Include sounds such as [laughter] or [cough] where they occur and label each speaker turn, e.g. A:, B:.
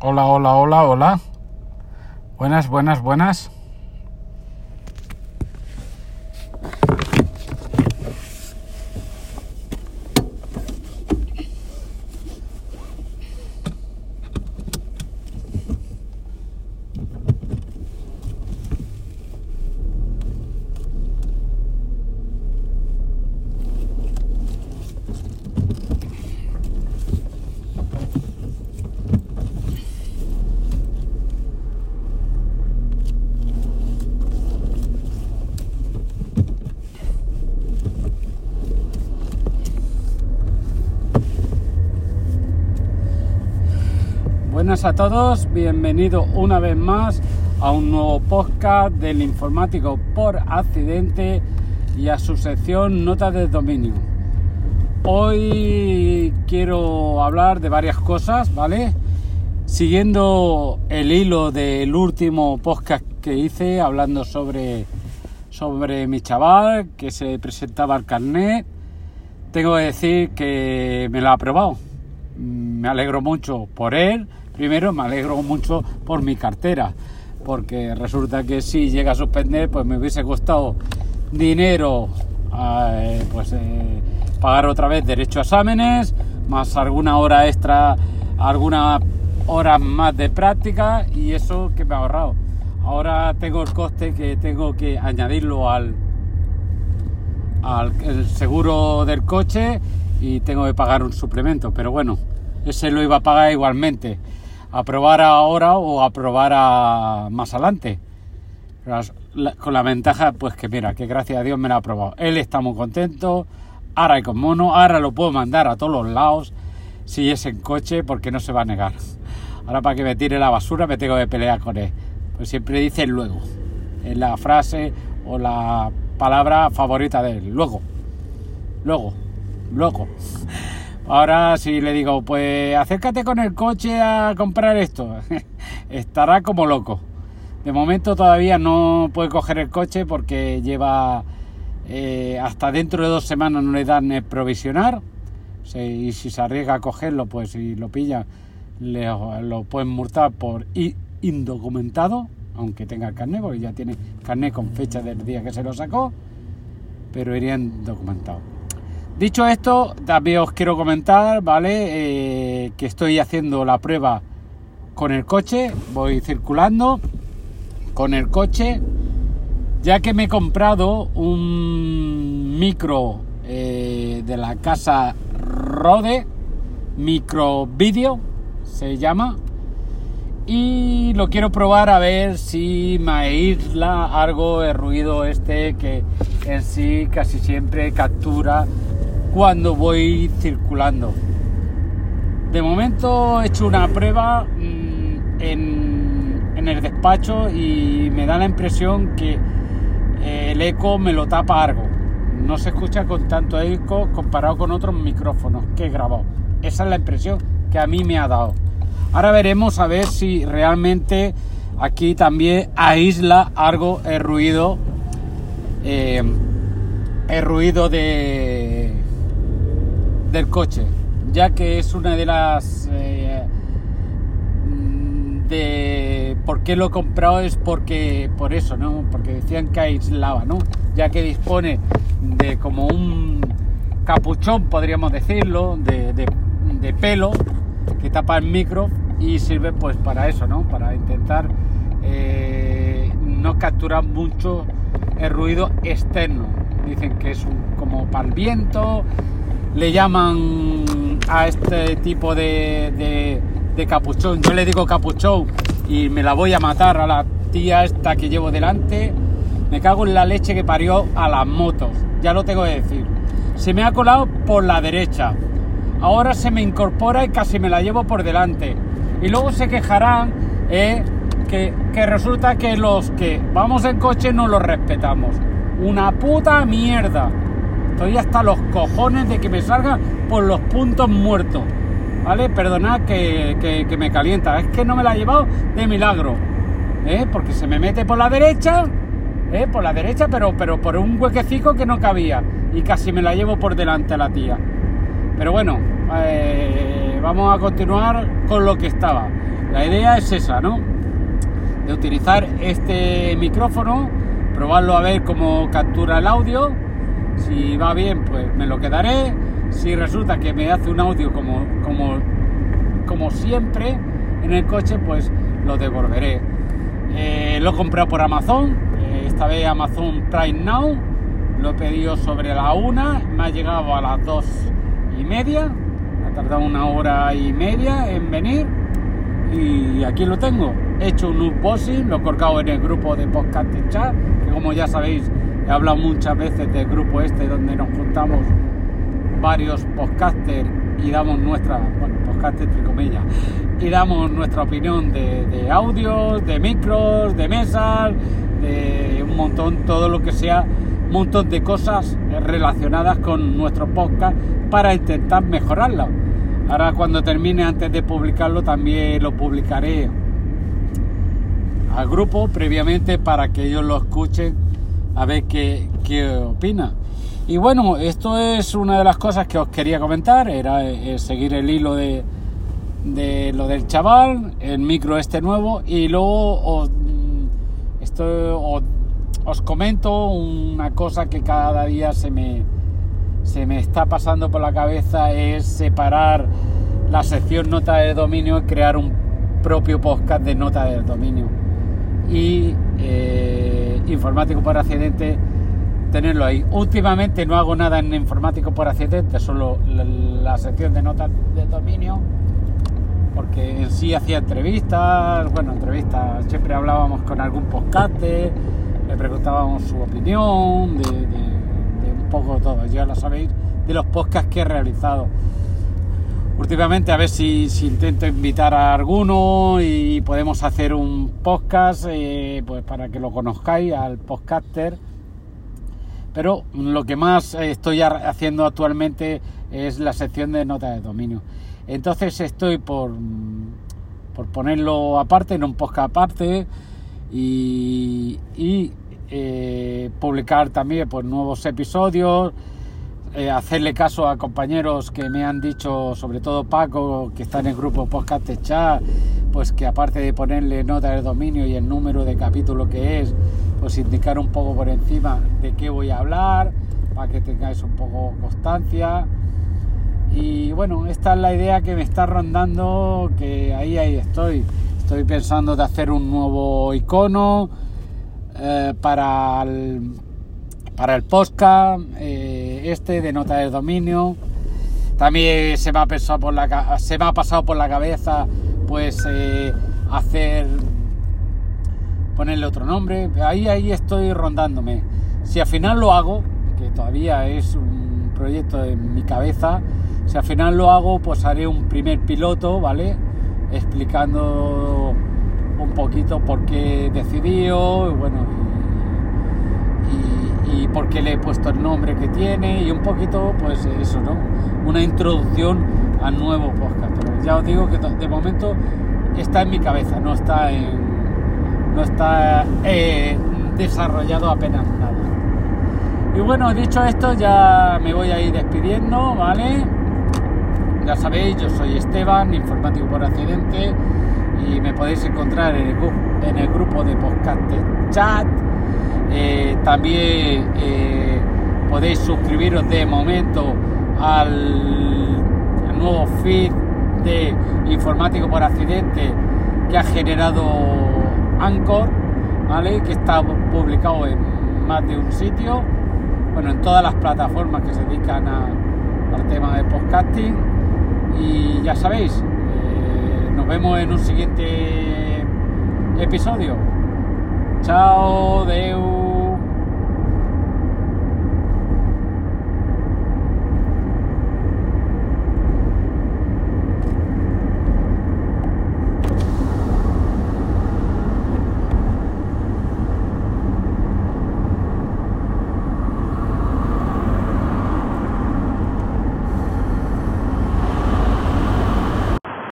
A: Hola, hola, hola, hola. Buenas, buenas, buenas. Buenas a todos, bienvenido una vez más a un nuevo podcast del informático por accidente y a su sección Notas de dominio. Hoy quiero hablar de varias cosas, ¿vale? Siguiendo el hilo del último podcast que hice hablando sobre, sobre mi chaval que se presentaba al carnet, tengo que decir que me lo ha aprobado. Me alegro mucho por él, Primero me alegro mucho por mi cartera, porque resulta que si llega a suspender, pues me hubiese costado dinero, eh, pues eh, pagar otra vez derecho a exámenes, más alguna hora extra, algunas horas más de práctica y eso que me ha ahorrado. Ahora tengo el coste que tengo que añadirlo al, al seguro del coche y tengo que pagar un suplemento, pero bueno, ese lo iba a pagar igualmente aprobar ahora o aprobar más adelante. Con la ventaja, pues que mira, que gracias a Dios me lo ha aprobado. Él está muy contento, ahora hay con mono, ahora lo puedo mandar a todos los lados, si es en coche, porque no se va a negar. Ahora para que me tire la basura me tengo que pelear con él. Pues siempre dice luego. Es la frase o la palabra favorita de él. Luego. Luego. Luego. Ahora si le digo, pues acércate con el coche a comprar esto, [laughs] estará como loco. De momento todavía no puede coger el coche porque lleva eh, hasta dentro de dos semanas no le dan el provisionar. y si se arriesga a cogerlo, pues si lo pilla, le, lo pueden multar por indocumentado, aunque tenga carnet, porque ya tiene carnet con fecha del día que se lo sacó, pero irían documentado. Dicho esto, también os quiero comentar, ¿vale? Eh, que estoy haciendo la prueba con el coche, voy circulando con el coche, ya que me he comprado un micro eh, de la casa Rode, micro vídeo se llama, y lo quiero probar a ver si me aísla algo el ruido este que en sí casi siempre captura cuando voy circulando. De momento he hecho una prueba mm, en, en, el despacho y me da la impresión que eh, el eco me lo tapa algo. No se escucha con tanto eco comparado con otros micrófonos que he grabado. Esa es la impresión que a mí me ha dado. Ahora veremos a ver si realmente aquí también aísla algo el ruido. Eh, el ruido de del coche, ya que es una de las... Eh, de por qué lo he comprado es porque por eso, ¿no? Porque decían que aislaba, ¿no? Ya que dispone de como un capuchón, podríamos decirlo, de, de, pelo que tapa el micro y sirve pues para eso, ¿no? Para intentar eh, no capturar mucho el ruido externo. Dicen que es un, como para el viento, le llaman a este tipo de, capuchón. Yo le digo capuchón y me la voy a matar a la tía esta que llevo delante. Me cago en la leche que parió a las motos, ya lo tengo que decir. Se me ha colado por la derecha. Ahora se me incorpora y casi me la llevo por delante. Y luego se quejarán eh, que, que resulta que los que vamos en coche no los respetamos. Una puta mierda. Estoy hasta los cojones de que me salga por los puntos muertos. ¿Vale? Perdonad que, me calienta. Es que no me la ha llevado de milagro. ¿eh? Porque se me mete por la derecha. ¿eh? Por la derecha, pero, pero por un huequecico que no cabía. Y casi me la llevo por delante a la tía. Pero bueno, eh, vamos a continuar con lo que estaba. La idea es esa, ¿no? De utilizar este micrófono, probarlo a ver cómo captura el audio. Si va bien, pues me lo quedaré. Si resulta que me hace un audio como, como, como siempre en el coche, pues lo devolveré. Eh, lo he comprado por Amazon, eh, esta vez Amazon Prime Now. Lo he pedido sobre la una, me ha llegado a las dos y media. Ha tardado una hora y media en venir y aquí lo tengo. He hecho un unboxing, lo he colgado en el grupo de podcast chat, que como ya sabéis he hablado muchas veces del grupo este donde nos juntamos varios podcasters y damos nuestra, bueno, podcast entre comillas, y damos nuestra opinión de, audios, de micros, de mesas, de un montón, todo lo que sea, un montón de cosas relacionadas con nuestro podcast para intentar mejorarlo. Ahora cuando termine, antes de publicarlo, también lo publicaré al grupo previamente para que ellos lo escuchen a ver qué, qué opina. Y bueno, esto es una de las cosas que os quería comentar, era eh, seguir el hilo de, de, lo del chaval, el micro este nuevo, y luego os, esto, os, os comento una cosa que cada día se me, se me está pasando por la cabeza es separar la sección nota de dominio y crear un propio podcast de nota de dominio. Y eh, informático por accidente, tenerlo ahí. Últimamente no hago nada en informático por accidente, solo la, sección de notas de dominio, porque en sí hacía entrevistas, bueno, entrevistas, siempre hablábamos con algún podcast, le preguntábamos su opinión, de poco todo, ya lo sabéis, de los podcasts que he realizado. Últimamente a ver si, intento invitar a alguno y podemos hacer un podcast eh, pues para que lo conozcáis al podcaster. Pero lo que más estoy haciendo actualmente es la sección de notas de dominio. Entonces estoy por, por ponerlo aparte, en un podcast aparte y, y eh, publicar también pues, nuevos episodios, eh, hacerle caso a compañeros que me han dicho, sobre todo Paco, que está en el grupo Podcast Chat, pues que aparte de ponerle nota del dominio y el número de capítulo que es, pues indicar un poco por encima de qué voy a hablar, para que tengáis un poco constancia. Y bueno, esta es la idea que me está rondando, que ahí, ahí estoy. Estoy pensando de hacer un nuevo icono, eh, para, el, para el podcast eh, este de nota de dominio. También se me ha, pasado por la, se me ha pasado por la cabeza pues eh, hacer ponerle otro nombre. Ahí, ahí estoy rondándome. Si al final lo hago, que todavía es un proyecto en mi cabeza, si al final lo hago, pues haré un primer piloto, ¿vale? Explicando un poquito por qué decidió, bueno, y, por qué le he puesto el nombre que tiene, y un poquito, pues eso, ¿no? Una introducción al nuevo podcast. Pero ya os digo que de momento está en mi cabeza, no está en. no está eh, desarrollado apenas nada. Y bueno, dicho esto, ya me voy a ir despidiendo, ¿vale? Ya sabéis, yo soy Esteban, informático por accidente y me podéis encontrar en el, grupo de podcast chat. Eh, también eh, podéis suscribiros de momento al, nuevo feed de Informático por Accidente que ha generado Anchor, ¿vale? que está publicado en más de un sitio, bueno, en todas las plataformas que se dedican al tema de podcasting. Y ya sabéis, vemos en un siguiente episodio. Chao, Deu.